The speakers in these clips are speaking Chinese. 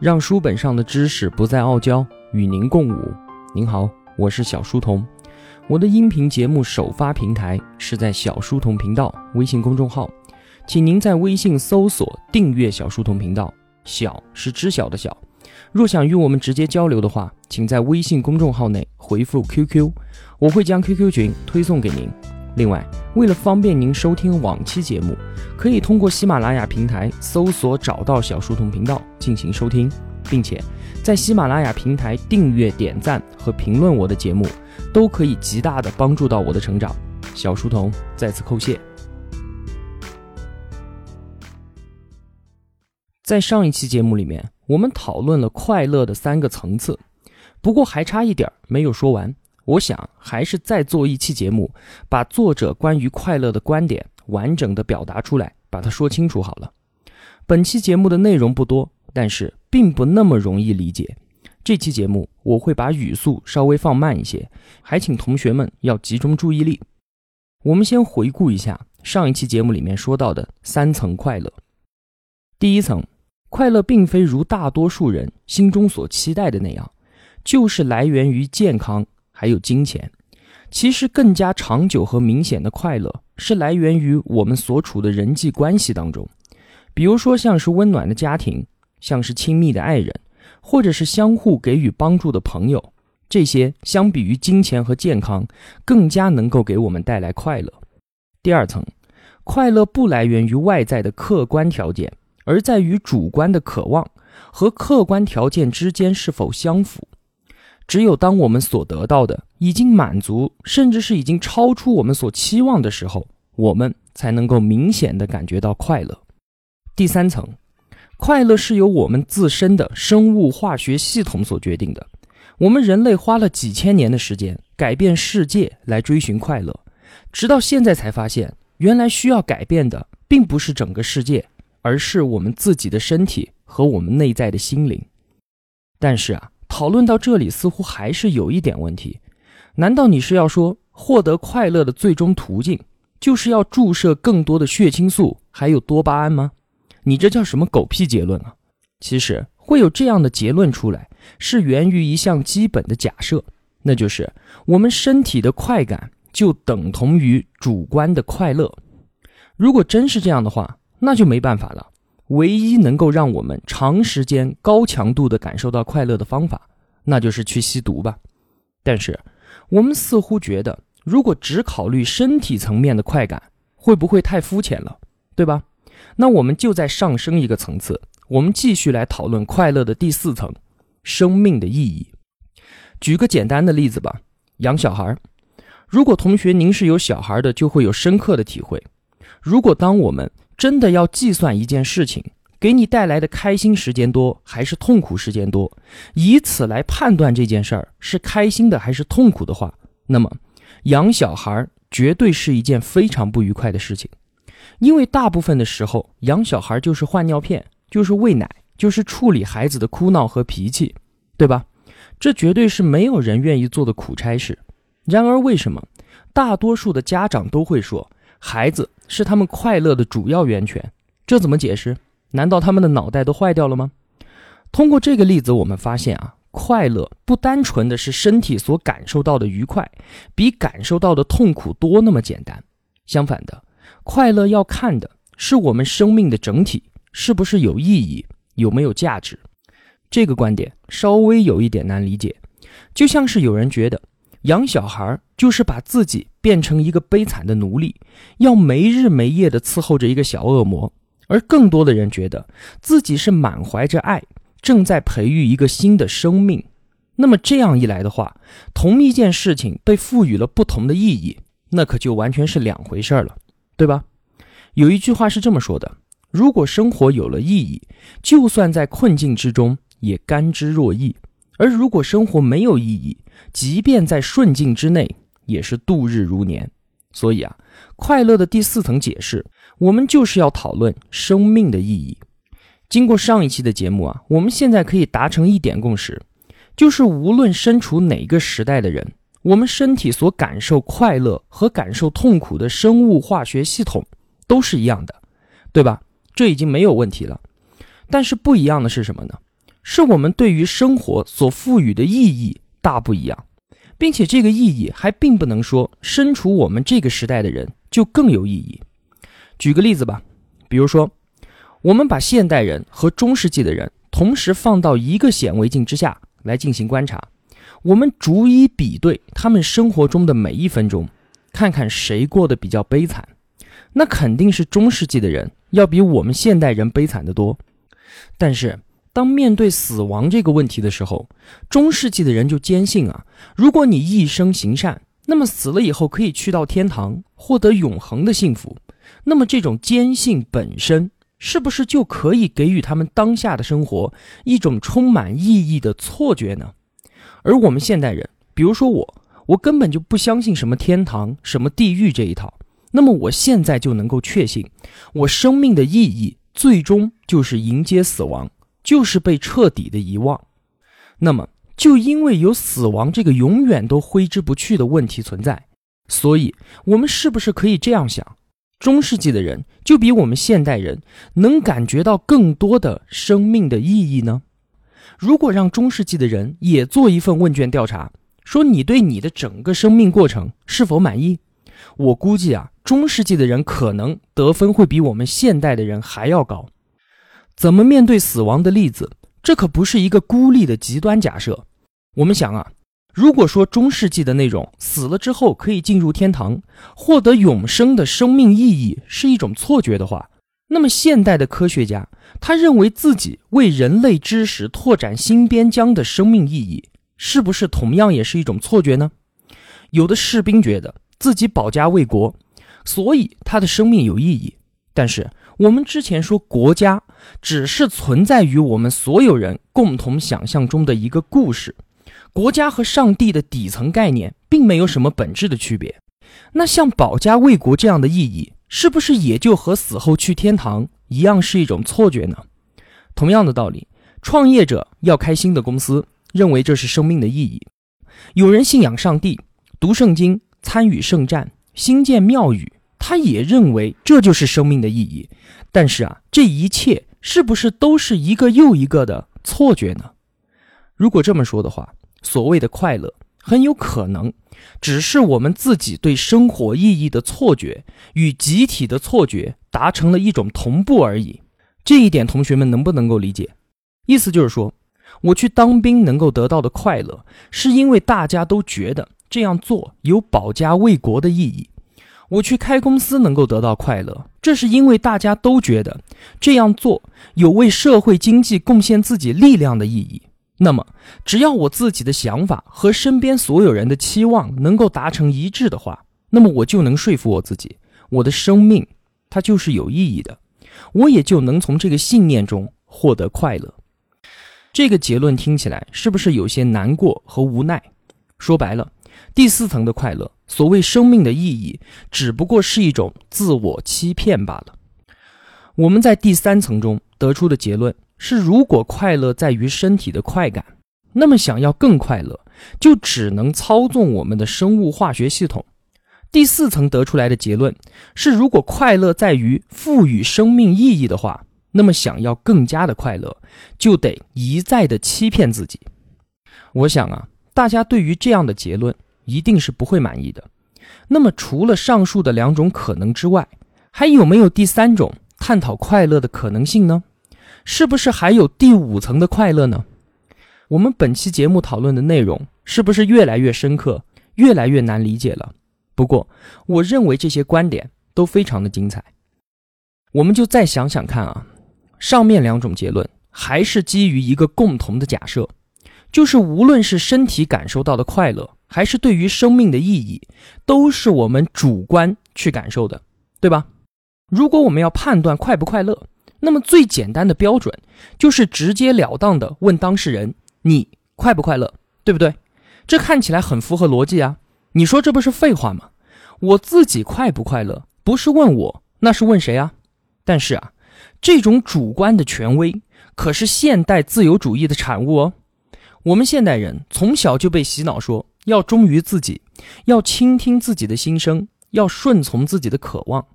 让书本上的知识不再傲娇，与您共舞。您好，我是小书童。我的音频节目首发平台是在小书童频道微信公众号，请您在微信搜索订阅小书童频道。小是知晓的小。若想与我们直接交流的话，请在微信公众号内回复 QQ，我会将 QQ 群推送给您。另外，为了方便您收听往期节目，可以通过喜马拉雅平台搜索找到小书童频道进行收听，并且在喜马拉雅平台订阅、点赞和评论我的节目，都可以极大的帮助到我的成长。小书童再次叩谢。在上一期节目里面，我们讨论了快乐的三个层次，不过还差一点没有说完。我想还是再做一期节目，把作者关于快乐的观点完整的表达出来，把它说清楚好了。本期节目的内容不多，但是并不那么容易理解。这期节目我会把语速稍微放慢一些，还请同学们要集中注意力。我们先回顾一下上一期节目里面说到的三层快乐。第一层，快乐并非如大多数人心中所期待的那样，就是来源于健康。还有金钱，其实更加长久和明显的快乐是来源于我们所处的人际关系当中，比如说像是温暖的家庭，像是亲密的爱人，或者是相互给予帮助的朋友，这些相比于金钱和健康，更加能够给我们带来快乐。第二层，快乐不来源于外在的客观条件，而在于主观的渴望和客观条件之间是否相符。只有当我们所得到的已经满足，甚至是已经超出我们所期望的时候，我们才能够明显的感觉到快乐。第三层，快乐是由我们自身的生物化学系统所决定的。我们人类花了几千年的时间改变世界来追寻快乐，直到现在才发现，原来需要改变的并不是整个世界，而是我们自己的身体和我们内在的心灵。但是啊。讨论到这里，似乎还是有一点问题。难道你是要说，获得快乐的最终途径就是要注射更多的血清素，还有多巴胺吗？你这叫什么狗屁结论啊！其实会有这样的结论出来，是源于一项基本的假设，那就是我们身体的快感就等同于主观的快乐。如果真是这样的话，那就没办法了。唯一能够让我们长时间、高强度的感受到快乐的方法，那就是去吸毒吧。但是，我们似乎觉得，如果只考虑身体层面的快感，会不会太肤浅了？对吧？那我们就再上升一个层次，我们继续来讨论快乐的第四层——生命的意义。举个简单的例子吧，养小孩。如果同学您是有小孩的，就会有深刻的体会。如果当我们真的要计算一件事情给你带来的开心时间多还是痛苦时间多，以此来判断这件事儿是开心的还是痛苦的话，那么养小孩绝对是一件非常不愉快的事情，因为大部分的时候养小孩就是换尿片，就是喂奶，就是处理孩子的哭闹和脾气，对吧？这绝对是没有人愿意做的苦差事。然而，为什么大多数的家长都会说？孩子是他们快乐的主要源泉，这怎么解释？难道他们的脑袋都坏掉了吗？通过这个例子，我们发现啊，快乐不单纯的是身体所感受到的愉快，比感受到的痛苦多那么简单。相反的，快乐要看的是我们生命的整体是不是有意义，有没有价值。这个观点稍微有一点难理解，就像是有人觉得。养小孩就是把自己变成一个悲惨的奴隶，要没日没夜地伺候着一个小恶魔。而更多的人觉得自己是满怀着爱，正在培育一个新的生命。那么这样一来的话，同一件事情被赋予了不同的意义，那可就完全是两回事了，对吧？有一句话是这么说的：如果生活有了意义，就算在困境之中也甘之若饴；而如果生活没有意义，即便在顺境之内，也是度日如年。所以啊，快乐的第四层解释，我们就是要讨论生命的意义。经过上一期的节目啊，我们现在可以达成一点共识，就是无论身处哪个时代的人，我们身体所感受快乐和感受痛苦的生物化学系统都是一样的，对吧？这已经没有问题了。但是不一样的是什么呢？是我们对于生活所赋予的意义大不一样，并且这个意义还并不能说身处我们这个时代的人就更有意义。举个例子吧，比如说，我们把现代人和中世纪的人同时放到一个显微镜之下来进行观察，我们逐一比对他们生活中的每一分钟，看看谁过得比较悲惨。那肯定是中世纪的人要比我们现代人悲惨得多。但是，当面对死亡这个问题的时候，中世纪的人就坚信啊，如果你一生行善，那么死了以后可以去到天堂，获得永恒的幸福。那么这种坚信本身，是不是就可以给予他们当下的生活一种充满意义的错觉呢？而我们现代人，比如说我，我根本就不相信什么天堂、什么地狱这一套。那么我现在就能够确信，我生命的意义最终就是迎接死亡。就是被彻底的遗忘，那么就因为有死亡这个永远都挥之不去的问题存在，所以我们是不是可以这样想：中世纪的人就比我们现代人能感觉到更多的生命的意义呢？如果让中世纪的人也做一份问卷调查，说你对你的整个生命过程是否满意？我估计啊，中世纪的人可能得分会比我们现代的人还要高。怎么面对死亡的例子？这可不是一个孤立的极端假设。我们想啊，如果说中世纪的那种死了之后可以进入天堂，获得永生的生命意义是一种错觉的话，那么现代的科学家他认为自己为人类知识拓展新边疆的生命意义，是不是同样也是一种错觉呢？有的士兵觉得自己保家卫国，所以他的生命有意义，但是。我们之前说，国家只是存在于我们所有人共同想象中的一个故事，国家和上帝的底层概念并没有什么本质的区别。那像保家卫国这样的意义，是不是也就和死后去天堂一样是一种错觉呢？同样的道理，创业者要开新的公司，认为这是生命的意义；有人信仰上帝，读圣经，参与圣战，兴建庙宇。他也认为这就是生命的意义，但是啊，这一切是不是都是一个又一个的错觉呢？如果这么说的话，所谓的快乐很有可能只是我们自己对生活意义的错觉与集体的错觉达成了一种同步而已。这一点，同学们能不能够理解？意思就是说，我去当兵能够得到的快乐，是因为大家都觉得这样做有保家卫国的意义。我去开公司能够得到快乐，这是因为大家都觉得这样做有为社会经济贡献自己力量的意义。那么，只要我自己的想法和身边所有人的期望能够达成一致的话，那么我就能说服我自己，我的生命它就是有意义的，我也就能从这个信念中获得快乐。这个结论听起来是不是有些难过和无奈？说白了，第四层的快乐。所谓生命的意义，只不过是一种自我欺骗罢了。我们在第三层中得出的结论是：如果快乐在于身体的快感，那么想要更快乐，就只能操纵我们的生物化学系统。第四层得出来的结论是：如果快乐在于赋予生命意义的话，那么想要更加的快乐，就得一再的欺骗自己。我想啊，大家对于这样的结论。一定是不会满意的。那么，除了上述的两种可能之外，还有没有第三种探讨快乐的可能性呢？是不是还有第五层的快乐呢？我们本期节目讨论的内容是不是越来越深刻，越来越难理解了？不过，我认为这些观点都非常的精彩。我们就再想想看啊，上面两种结论还是基于一个共同的假设，就是无论是身体感受到的快乐。还是对于生命的意义，都是我们主观去感受的，对吧？如果我们要判断快不快乐，那么最简单的标准就是直截了当的问当事人：“你快不快乐？”对不对？这看起来很符合逻辑啊！你说这不是废话吗？我自己快不快乐，不是问我，那是问谁啊？但是啊，这种主观的权威可是现代自由主义的产物哦。我们现代人从小就被洗脑说。要忠于自己，要倾听自己的心声，要顺从自己的渴望。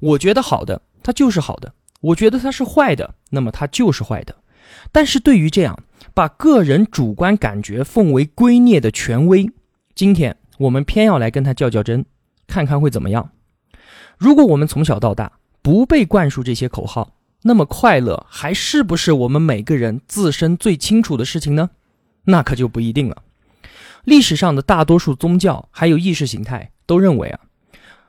我觉得好的，它就是好的；我觉得它是坏的，那么它就是坏的。但是对于这样把个人主观感觉奉为圭臬的权威，今天我们偏要来跟他较较真，看看会怎么样。如果我们从小到大不被灌输这些口号，那么快乐还是不是我们每个人自身最清楚的事情呢？那可就不一定了。历史上的大多数宗教还有意识形态都认为啊，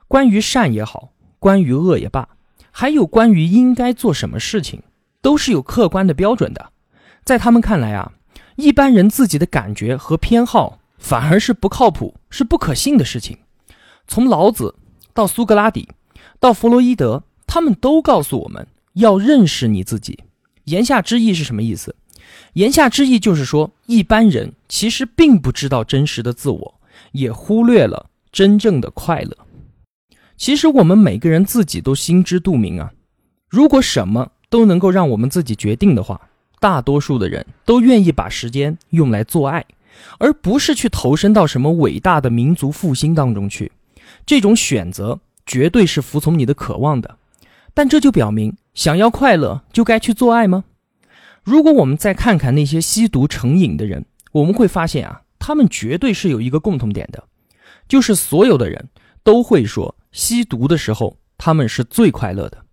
关于善也好，关于恶也罢，还有关于应该做什么事情，都是有客观的标准的。在他们看来啊，一般人自己的感觉和偏好反而是不靠谱、是不可信的事情。从老子到苏格拉底，到弗洛伊德，他们都告诉我们要认识你自己。言下之意是什么意思？言下之意就是说，一般人其实并不知道真实的自我，也忽略了真正的快乐。其实我们每个人自己都心知肚明啊。如果什么都能够让我们自己决定的话，大多数的人都愿意把时间用来做爱，而不是去投身到什么伟大的民族复兴当中去。这种选择绝对是服从你的渴望的。但这就表明，想要快乐就该去做爱吗？如果我们再看看那些吸毒成瘾的人，我们会发现啊，他们绝对是有一个共同点的，就是所有的人都会说，吸毒的时候他们是最快乐的。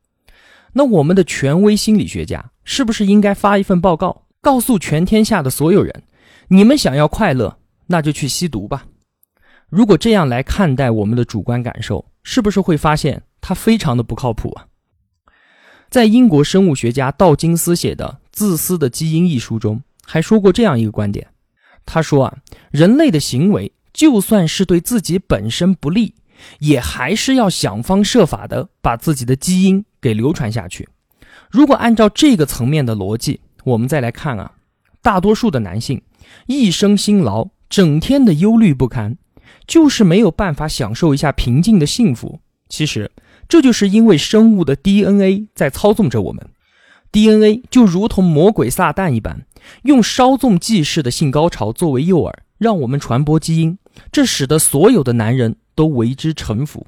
那我们的权威心理学家是不是应该发一份报告，告诉全天下的所有人，你们想要快乐，那就去吸毒吧？如果这样来看待我们的主观感受，是不是会发现它非常的不靠谱啊？在英国生物学家道金斯写的《自私的基因》一书中，还说过这样一个观点。他说啊，人类的行为就算是对自己本身不利，也还是要想方设法的把自己的基因给流传下去。如果按照这个层面的逻辑，我们再来看啊，大多数的男性一生辛劳，整天的忧虑不堪，就是没有办法享受一下平静的幸福。其实。这就是因为生物的 DNA 在操纵着我们，DNA 就如同魔鬼撒旦一般，用稍纵即逝的性高潮作为诱饵，让我们传播基因，这使得所有的男人都为之臣服。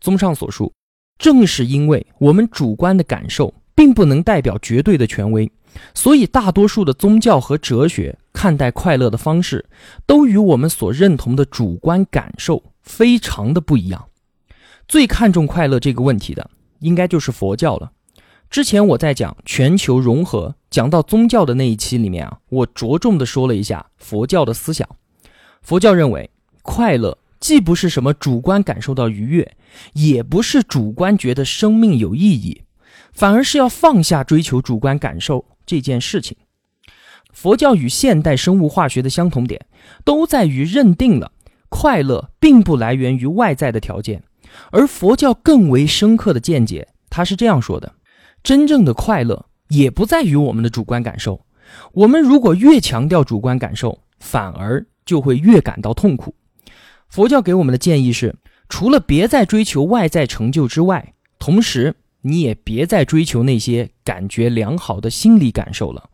综上所述，正是因为我们主观的感受并不能代表绝对的权威，所以大多数的宗教和哲学看待快乐的方式，都与我们所认同的主观感受非常的不一样。最看重快乐这个问题的，应该就是佛教了。之前我在讲全球融合，讲到宗教的那一期里面啊，我着重的说了一下佛教的思想。佛教认为，快乐既不是什么主观感受到愉悦，也不是主观觉得生命有意义，反而是要放下追求主观感受这件事情。佛教与现代生物化学的相同点，都在于认定了快乐并不来源于外在的条件。而佛教更为深刻的见解，他是这样说的：真正的快乐也不在于我们的主观感受。我们如果越强调主观感受，反而就会越感到痛苦。佛教给我们的建议是：除了别再追求外在成就之外，同时你也别再追求那些感觉良好的心理感受了。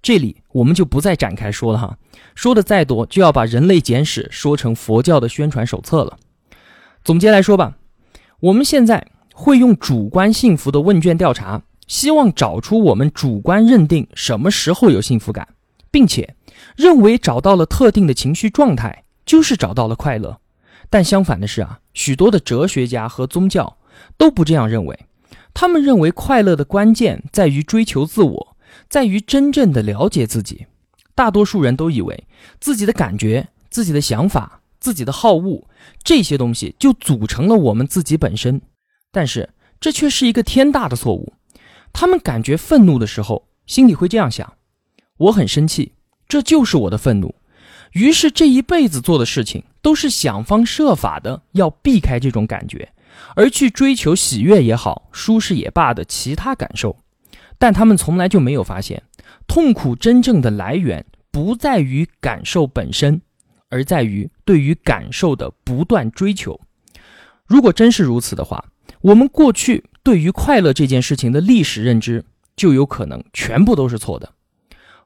这里我们就不再展开说了哈，说的再多就要把《人类简史》说成佛教的宣传手册了。总结来说吧，我们现在会用主观幸福的问卷调查，希望找出我们主观认定什么时候有幸福感，并且认为找到了特定的情绪状态就是找到了快乐。但相反的是啊，许多的哲学家和宗教都不这样认为，他们认为快乐的关键在于追求自我，在于真正的了解自己。大多数人都以为自己的感觉、自己的想法。自己的好恶，这些东西就组成了我们自己本身，但是这却是一个天大的错误。他们感觉愤怒的时候，心里会这样想：我很生气，这就是我的愤怒。于是这一辈子做的事情都是想方设法的要避开这种感觉，而去追求喜悦也好，舒适也罢的其他感受。但他们从来就没有发现，痛苦真正的来源不在于感受本身。而在于对于感受的不断追求。如果真是如此的话，我们过去对于快乐这件事情的历史认知就有可能全部都是错的。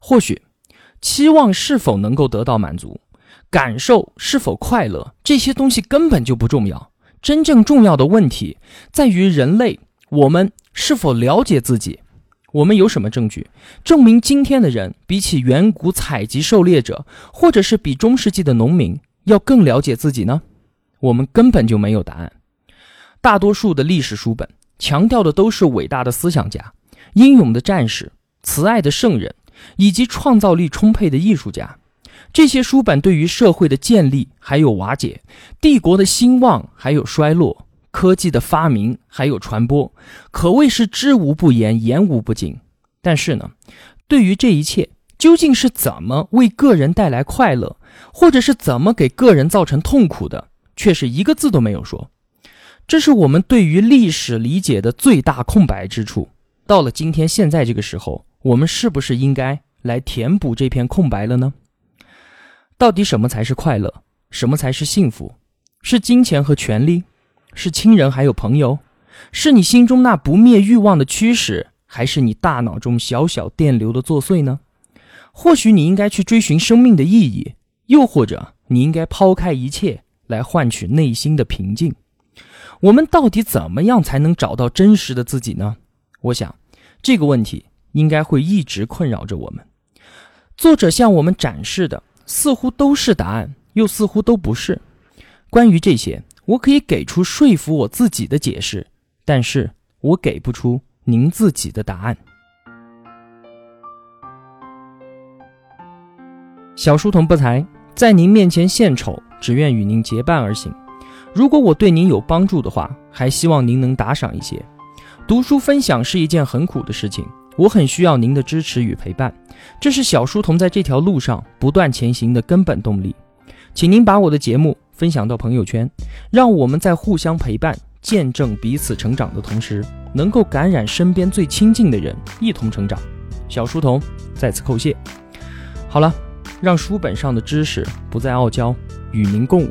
或许，期望是否能够得到满足，感受是否快乐，这些东西根本就不重要。真正重要的问题在于人类，我们是否了解自己，我们有什么证据证明今天的人比起远古采集狩猎者，或者是比中世纪的农民要更了解自己呢？我们根本就没有答案。大多数的历史书本强调的都是伟大的思想家、英勇的战士、慈爱的圣人，以及创造力充沛的艺术家。这些书本对于社会的建立还有瓦解、帝国的兴旺还有衰落。科技的发明还有传播，可谓是知无不言，言无不尽。但是呢，对于这一切究竟是怎么为个人带来快乐，或者是怎么给个人造成痛苦的，却是一个字都没有说。这是我们对于历史理解的最大空白之处。到了今天现在这个时候，我们是不是应该来填补这片空白了呢？到底什么才是快乐？什么才是幸福？是金钱和权利？是亲人还有朋友，是你心中那不灭欲望的驱使，还是你大脑中小小电流的作祟呢？或许你应该去追寻生命的意义，又或者你应该抛开一切来换取内心的平静。我们到底怎么样才能找到真实的自己呢？我想这个问题应该会一直困扰着我们。作者向我们展示的似乎都是答案，又似乎都不是。关于这些。我可以给出说服我自己的解释，但是我给不出您自己的答案。小书童不才，在您面前献丑，只愿与您结伴而行。如果我对您有帮助的话，还希望您能打赏一些。读书分享是一件很苦的事情，我很需要您的支持与陪伴，这是小书童在这条路上不断前行的根本动力。请您把我的节目。分享到朋友圈，让我们在互相陪伴、见证彼此成长的同时，能够感染身边最亲近的人，一同成长。小书童再次叩谢。好了，让书本上的知识不再傲娇，与您共舞。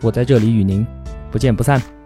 我在这里与您不见不散。